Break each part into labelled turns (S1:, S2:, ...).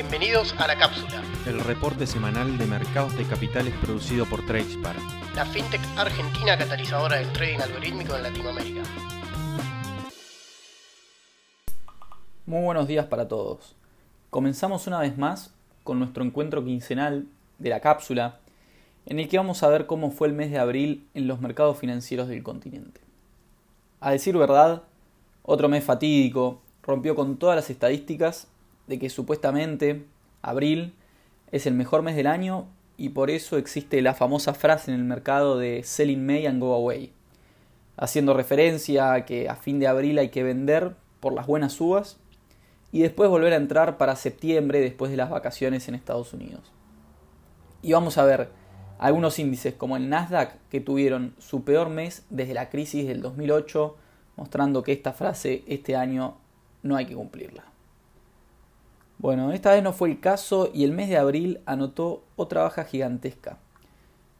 S1: Bienvenidos a La Cápsula,
S2: el reporte semanal de mercados de capitales producido por Tradespar,
S1: la fintech argentina catalizadora del trading algorítmico en Latinoamérica.
S3: Muy buenos días para todos. Comenzamos una vez más con nuestro encuentro quincenal de la cápsula, en el que vamos a ver cómo fue el mes de abril en los mercados financieros del continente. A decir verdad, otro mes fatídico, rompió con todas las estadísticas de que supuestamente abril es el mejor mes del año y por eso existe la famosa frase en el mercado de Selling May and Go Away, haciendo referencia a que a fin de abril hay que vender por las buenas uvas y después volver a entrar para septiembre después de las vacaciones en Estados Unidos. Y vamos a ver algunos índices como el Nasdaq que tuvieron su peor mes desde la crisis del 2008, mostrando que esta frase este año no hay que cumplirla. Bueno, esta vez no fue el caso y el mes de abril anotó otra baja gigantesca.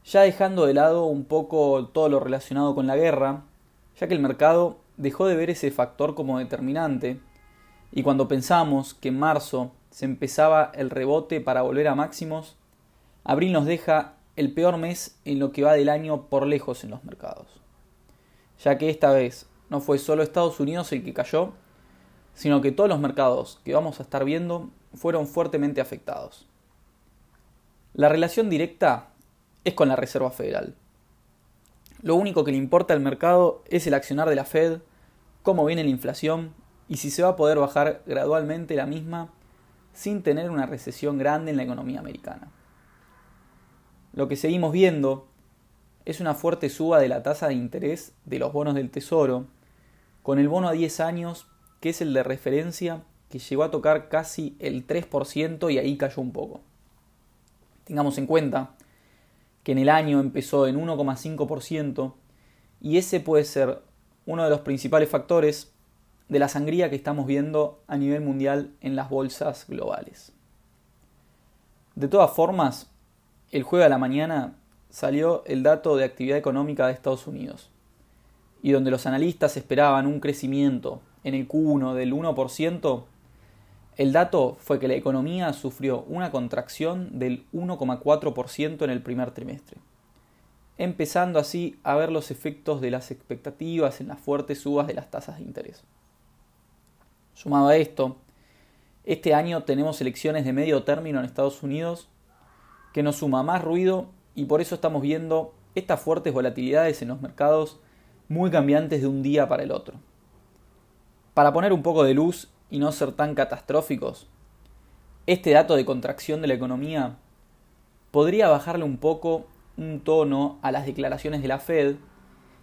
S3: Ya dejando de lado un poco todo lo relacionado con la guerra, ya que el mercado dejó de ver ese factor como determinante, y cuando pensamos que en marzo se empezaba el rebote para volver a máximos, abril nos deja el peor mes en lo que va del año por lejos en los mercados. Ya que esta vez no fue solo Estados Unidos el que cayó, sino que todos los mercados que vamos a estar viendo fueron fuertemente afectados. La relación directa es con la Reserva Federal. Lo único que le importa al mercado es el accionar de la Fed, cómo viene la inflación y si se va a poder bajar gradualmente la misma sin tener una recesión grande en la economía americana. Lo que seguimos viendo es una fuerte suba de la tasa de interés de los bonos del Tesoro, con el bono a 10 años que es el de referencia, que llegó a tocar casi el 3% y ahí cayó un poco. Tengamos en cuenta que en el año empezó en 1,5% y ese puede ser uno de los principales factores de la sangría que estamos viendo a nivel mundial en las bolsas globales. De todas formas, el jueves a la mañana salió el dato de actividad económica de Estados Unidos, y donde los analistas esperaban un crecimiento en el Q1 del 1%, el dato fue que la economía sufrió una contracción del 1,4% en el primer trimestre, empezando así a ver los efectos de las expectativas en las fuertes subas de las tasas de interés. Sumado a esto, este año tenemos elecciones de medio término en Estados Unidos que nos suma más ruido y por eso estamos viendo estas fuertes volatilidades en los mercados muy cambiantes de un día para el otro. Para poner un poco de luz y no ser tan catastróficos, este dato de contracción de la economía podría bajarle un poco un tono a las declaraciones de la Fed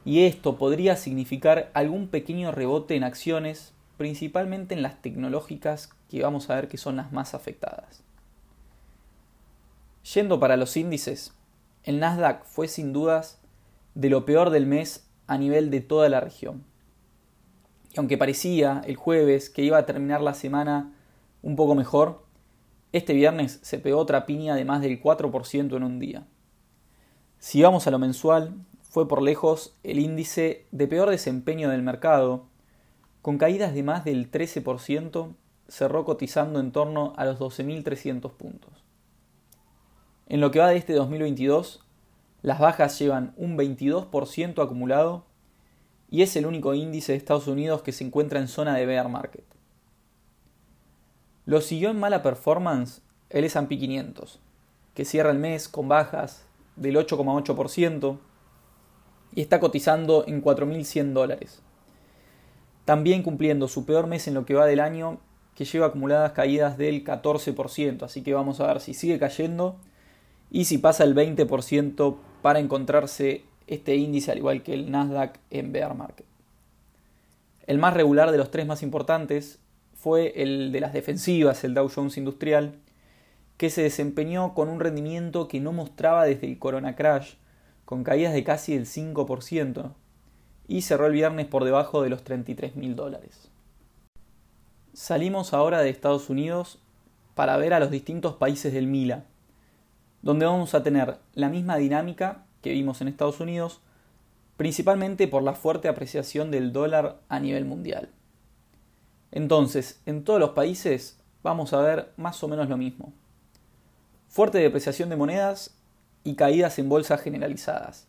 S3: y esto podría significar algún pequeño rebote en acciones, principalmente en las tecnológicas que vamos a ver que son las más afectadas. Yendo para los índices, el Nasdaq fue sin dudas de lo peor del mes a nivel de toda la región aunque parecía el jueves que iba a terminar la semana un poco mejor, este viernes se pegó otra piña de más del 4% en un día. Si vamos a lo mensual, fue por lejos el índice de peor desempeño del mercado, con caídas de más del 13%, cerró cotizando en torno a los 12.300 puntos. En lo que va de este 2022, las bajas llevan un 22% acumulado y es el único índice de Estados Unidos que se encuentra en zona de bear market. Lo siguió en mala performance el S&P 500, que cierra el mes con bajas del 8,8% y está cotizando en 4.100 dólares. También cumpliendo su peor mes en lo que va del año, que lleva acumuladas caídas del 14%, así que vamos a ver si sigue cayendo y si pasa el 20% para encontrarse este índice, al igual que el Nasdaq en bear market. El más regular de los tres más importantes fue el de las defensivas, el Dow Jones Industrial, que se desempeñó con un rendimiento que no mostraba desde el Corona Crash, con caídas de casi el 5%, y cerró el viernes por debajo de los 33 mil dólares. Salimos ahora de Estados Unidos para ver a los distintos países del MILA, donde vamos a tener la misma dinámica que vimos en Estados Unidos, principalmente por la fuerte apreciación del dólar a nivel mundial. Entonces, en todos los países vamos a ver más o menos lo mismo. Fuerte depreciación de monedas y caídas en bolsas generalizadas.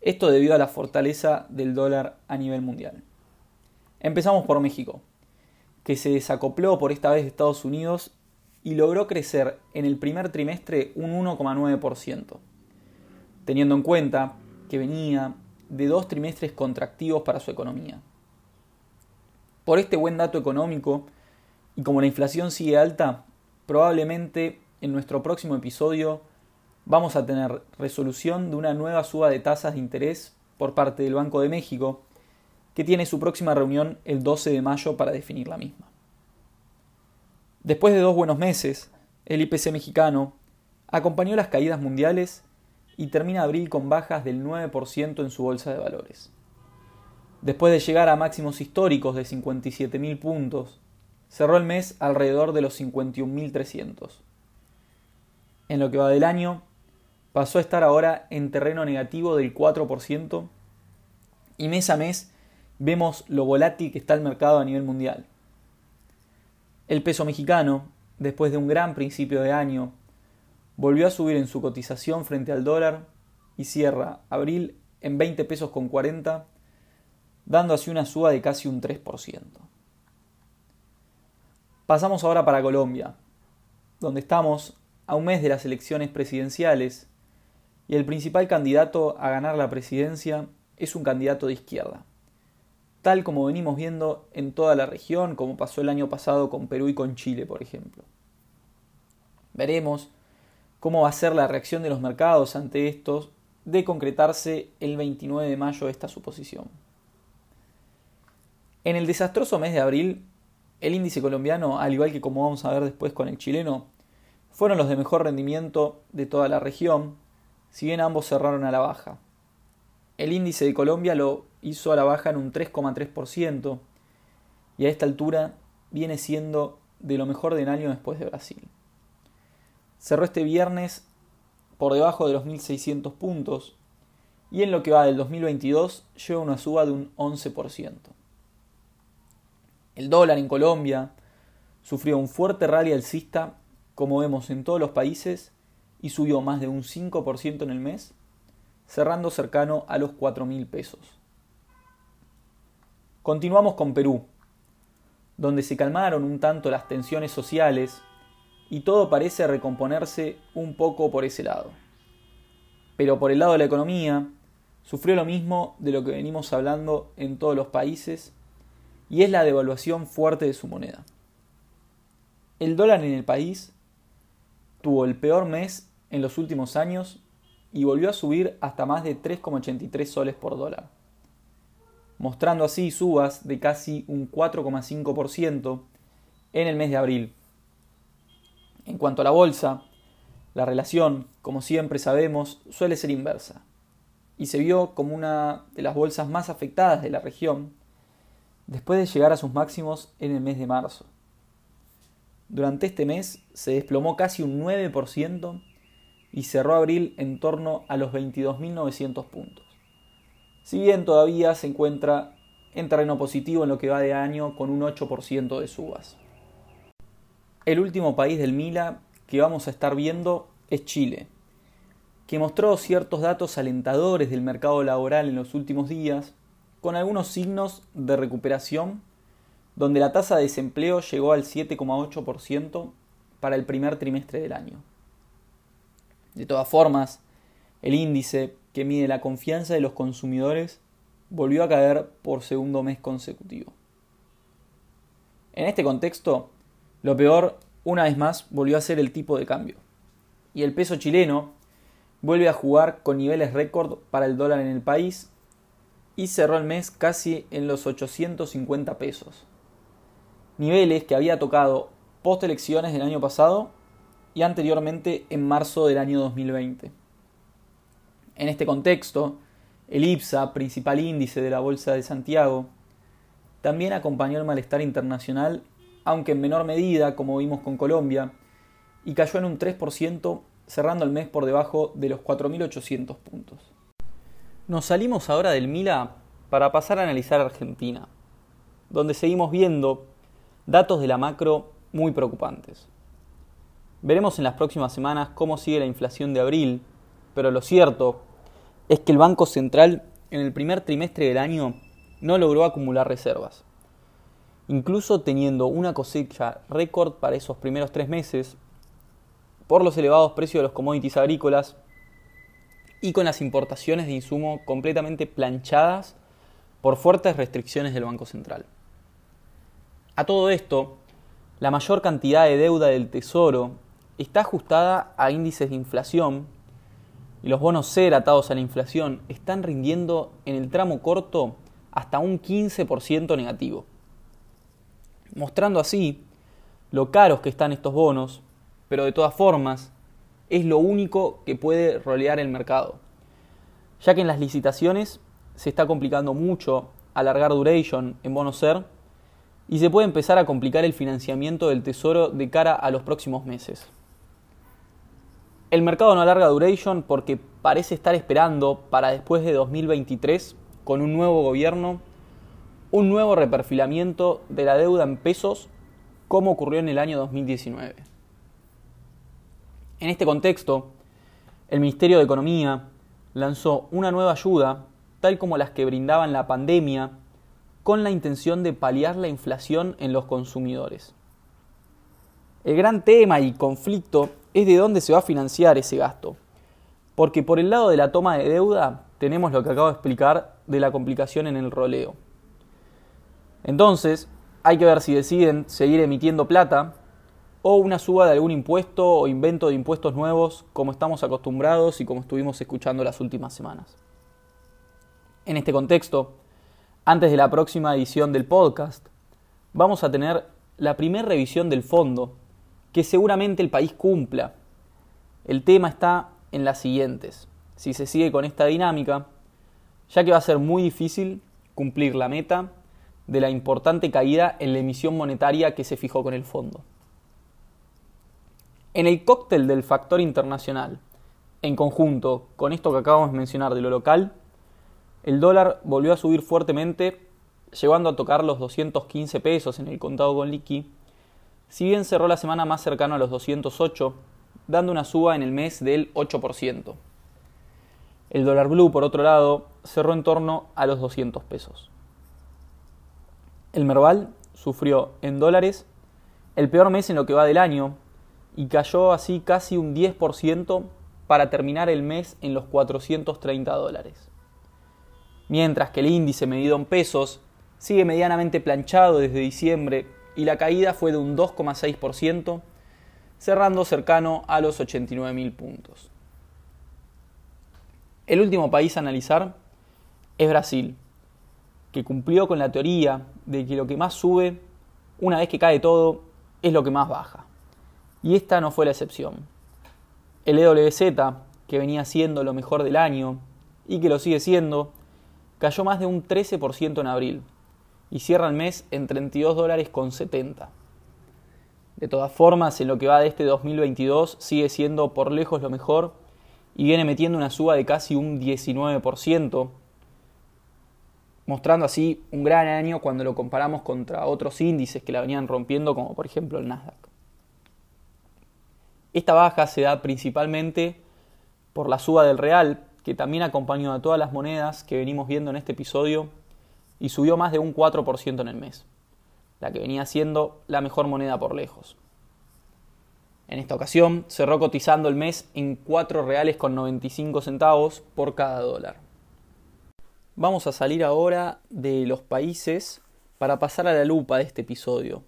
S3: Esto debido a la fortaleza del dólar a nivel mundial. Empezamos por México, que se desacopló por esta vez de Estados Unidos y logró crecer en el primer trimestre un 1,9%, teniendo en cuenta que venía de dos trimestres contractivos para su economía. Por este buen dato económico, y como la inflación sigue alta, probablemente en nuestro próximo episodio vamos a tener resolución de una nueva suba de tasas de interés por parte del Banco de México, que tiene su próxima reunión el 12 de mayo para definir la misma. Después de dos buenos meses, el IPC mexicano acompañó las caídas mundiales y termina abril con bajas del 9% en su bolsa de valores. Después de llegar a máximos históricos de 57.000 puntos, cerró el mes alrededor de los 51.300. En lo que va del año, pasó a estar ahora en terreno negativo del 4% y mes a mes vemos lo volátil que está el mercado a nivel mundial. El peso mexicano, después de un gran principio de año, volvió a subir en su cotización frente al dólar y cierra abril en 20 pesos con 40, dando así una suba de casi un 3%. Pasamos ahora para Colombia, donde estamos a un mes de las elecciones presidenciales y el principal candidato a ganar la presidencia es un candidato de izquierda, tal como venimos viendo en toda la región, como pasó el año pasado con Perú y con Chile, por ejemplo. Veremos cómo va a ser la reacción de los mercados ante estos de concretarse el 29 de mayo esta suposición. En el desastroso mes de abril, el índice colombiano, al igual que como vamos a ver después con el chileno, fueron los de mejor rendimiento de toda la región, si bien ambos cerraron a la baja. El índice de Colombia lo hizo a la baja en un 3,3% y a esta altura viene siendo de lo mejor del año después de Brasil. Cerró este viernes por debajo de los 1.600 puntos y en lo que va del 2022 lleva una suba de un 11%. El dólar en Colombia sufrió un fuerte rally alcista como vemos en todos los países y subió más de un 5% en el mes, cerrando cercano a los 4.000 pesos. Continuamos con Perú, donde se calmaron un tanto las tensiones sociales y todo parece recomponerse un poco por ese lado. Pero por el lado de la economía, sufrió lo mismo de lo que venimos hablando en todos los países, y es la devaluación fuerte de su moneda. El dólar en el país tuvo el peor mes en los últimos años y volvió a subir hasta más de 3,83 soles por dólar, mostrando así subas de casi un 4,5% en el mes de abril. En cuanto a la bolsa, la relación, como siempre sabemos, suele ser inversa, y se vio como una de las bolsas más afectadas de la región después de llegar a sus máximos en el mes de marzo. Durante este mes se desplomó casi un 9% y cerró abril en torno a los 22.900 puntos. Si bien todavía se encuentra en terreno positivo en lo que va de año con un 8% de subas. El último país del Mila que vamos a estar viendo es Chile, que mostró ciertos datos alentadores del mercado laboral en los últimos días, con algunos signos de recuperación donde la tasa de desempleo llegó al 7,8% para el primer trimestre del año. De todas formas, el índice que mide la confianza de los consumidores volvió a caer por segundo mes consecutivo. En este contexto, lo peor, una vez más, volvió a ser el tipo de cambio. Y el peso chileno vuelve a jugar con niveles récord para el dólar en el país y cerró el mes casi en los 850 pesos niveles que había tocado post elecciones del año pasado y anteriormente en marzo del año 2020. En este contexto, el IPSA, principal índice de la Bolsa de Santiago, también acompañó el malestar internacional, aunque en menor medida, como vimos con Colombia, y cayó en un 3%, cerrando el mes por debajo de los 4.800 puntos. Nos salimos ahora del Mila para pasar a analizar Argentina, donde seguimos viendo datos de la macro muy preocupantes. Veremos en las próximas semanas cómo sigue la inflación de abril, pero lo cierto es que el Banco Central en el primer trimestre del año no logró acumular reservas. Incluso teniendo una cosecha récord para esos primeros tres meses, por los elevados precios de los commodities agrícolas y con las importaciones de insumo completamente planchadas por fuertes restricciones del Banco Central. A todo esto, la mayor cantidad de deuda del Tesoro está ajustada a índices de inflación y los bonos ser atados a la inflación están rindiendo en el tramo corto hasta un 15% negativo, mostrando así lo caros que están estos bonos, pero de todas formas es lo único que puede rolear el mercado, ya que en las licitaciones se está complicando mucho alargar duration en bonos ser y se puede empezar a complicar el financiamiento del tesoro de cara a los próximos meses. El mercado no alarga duration porque parece estar esperando para después de 2023, con un nuevo gobierno, un nuevo reperfilamiento de la deuda en pesos como ocurrió en el año 2019. En este contexto, el Ministerio de Economía lanzó una nueva ayuda, tal como las que brindaban la pandemia, con la intención de paliar la inflación en los consumidores. El gran tema y conflicto es de dónde se va a financiar ese gasto. Porque por el lado de la toma de deuda tenemos lo que acabo de explicar de la complicación en el roleo. Entonces, hay que ver si deciden seguir emitiendo plata o una suba de algún impuesto o invento de impuestos nuevos como estamos acostumbrados y como estuvimos escuchando las últimas semanas. En este contexto, antes de la próxima edición del podcast, vamos a tener la primera revisión del fondo que seguramente el país cumpla. El tema está en las siguientes. Si se sigue con esta dinámica, ya que va a ser muy difícil cumplir la meta de la importante caída en la emisión monetaria que se fijó con el fondo. En el cóctel del factor internacional, en conjunto con esto que acabamos de mencionar de lo local, el dólar volvió a subir fuertemente, llegando a tocar los 215 pesos en el contado con liqui si bien cerró la semana más cercano a los 208, dando una suba en el mes del 8%. El dólar blue, por otro lado, cerró en torno a los 200 pesos. El Merval sufrió en dólares el peor mes en lo que va del año y cayó así casi un 10% para terminar el mes en los 430 dólares. Mientras que el índice medido en pesos sigue medianamente planchado desde diciembre y la caída fue de un 2,6%, cerrando cercano a los 89.000 puntos. El último país a analizar es Brasil, que cumplió con la teoría de que lo que más sube, una vez que cae todo, es lo que más baja. Y esta no fue la excepción. El EWZ, que venía siendo lo mejor del año y que lo sigue siendo, cayó más de un 13% en abril, y cierra el mes en 32 dólares con 70. De todas formas, en lo que va de este 2022 sigue siendo por lejos lo mejor y viene metiendo una suba de casi un 19%, mostrando así un gran año cuando lo comparamos contra otros índices que la venían rompiendo, como por ejemplo el Nasdaq. Esta baja se da principalmente por la suba del real, que también acompañó a todas las monedas que venimos viendo en este episodio y subió más de un 4% en el mes, la que venía siendo la mejor moneda por lejos. En esta ocasión cerró cotizando el mes en 4 reales con 95 centavos por cada dólar. Vamos a salir ahora de los países para pasar a la lupa de este episodio.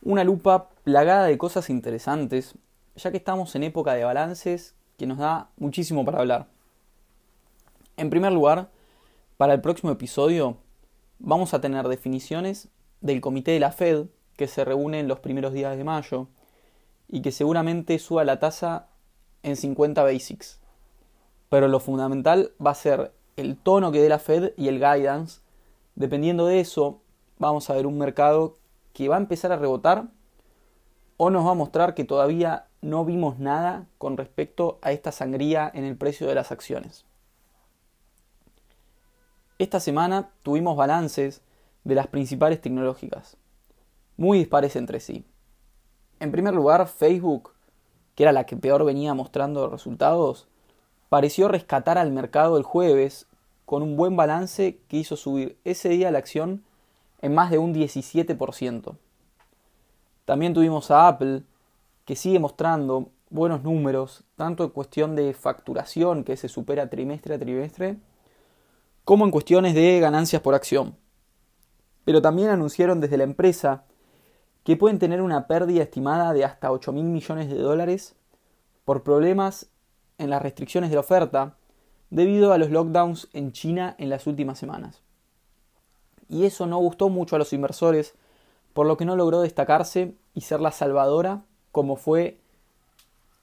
S3: Una lupa plagada de cosas interesantes, ya que estamos en época de balances que nos da muchísimo para hablar. En primer lugar, para el próximo episodio vamos a tener definiciones del comité de la Fed, que se reúne en los primeros días de mayo, y que seguramente suba la tasa en 50 basics. Pero lo fundamental va a ser el tono que dé la Fed y el guidance. Dependiendo de eso, vamos a ver un mercado que va a empezar a rebotar o nos va a mostrar que todavía no vimos nada con respecto a esta sangría en el precio de las acciones. Esta semana tuvimos balances de las principales tecnológicas, muy dispares entre sí. En primer lugar, Facebook, que era la que peor venía mostrando resultados, pareció rescatar al mercado el jueves con un buen balance que hizo subir ese día la acción en más de un 17%. También tuvimos a Apple, que sigue mostrando buenos números, tanto en cuestión de facturación, que se supera trimestre a trimestre, como en cuestiones de ganancias por acción. Pero también anunciaron desde la empresa que pueden tener una pérdida estimada de hasta 8 mil millones de dólares por problemas en las restricciones de la oferta debido a los lockdowns en China en las últimas semanas. Y eso no gustó mucho a los inversores, por lo que no logró destacarse y ser la salvadora como fue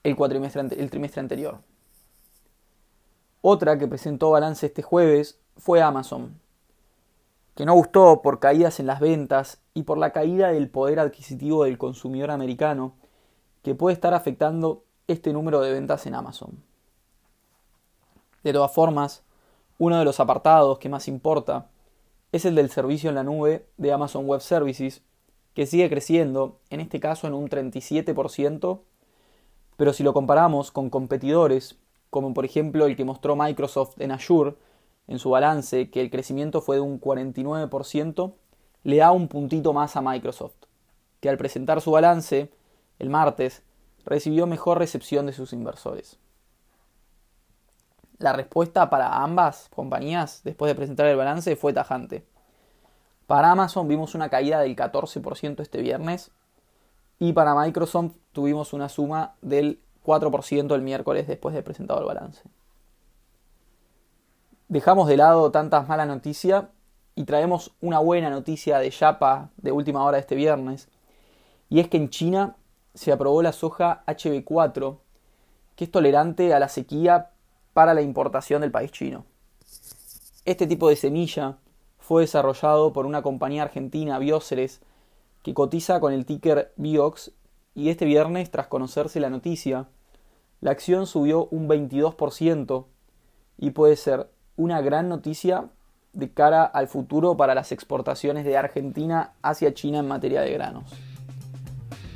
S3: el, el trimestre anterior. Otra que presentó balance este jueves fue Amazon, que no gustó por caídas en las ventas y por la caída del poder adquisitivo del consumidor americano, que puede estar afectando este número de ventas en Amazon. De todas formas, uno de los apartados que más importa es el del servicio en la nube de Amazon Web Services, que sigue creciendo, en este caso en un 37%, pero si lo comparamos con competidores, como por ejemplo el que mostró Microsoft en Azure, en su balance, que el crecimiento fue de un 49%, le da un puntito más a Microsoft, que al presentar su balance el martes recibió mejor recepción de sus inversores. La respuesta para ambas compañías después de presentar el balance fue tajante. Para Amazon vimos una caída del 14% este viernes y para Microsoft tuvimos una suma del 4% el miércoles después de presentado el balance. Dejamos de lado tantas malas noticias y traemos una buena noticia de Yapa de última hora de este viernes. Y es que en China se aprobó la soja HB4, que es tolerante a la sequía para la importación del país chino. Este tipo de semilla fue desarrollado por una compañía argentina, Bioceres, que cotiza con el ticker BIOX y este viernes, tras conocerse la noticia, la acción subió un 22% y puede ser una gran noticia de cara al futuro para las exportaciones de Argentina hacia China en materia de granos.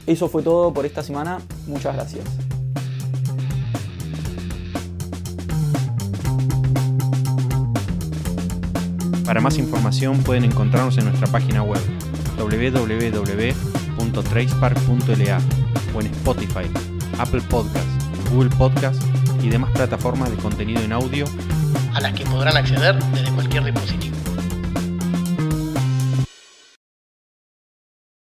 S3: Eso fue todo por esta semana, muchas gracias.
S2: Para más información pueden encontrarnos en nuestra página web www.tracepark.la o en Spotify, Apple Podcasts, Google Podcasts y demás plataformas de contenido en audio
S1: a las que podrán acceder desde cualquier dispositivo.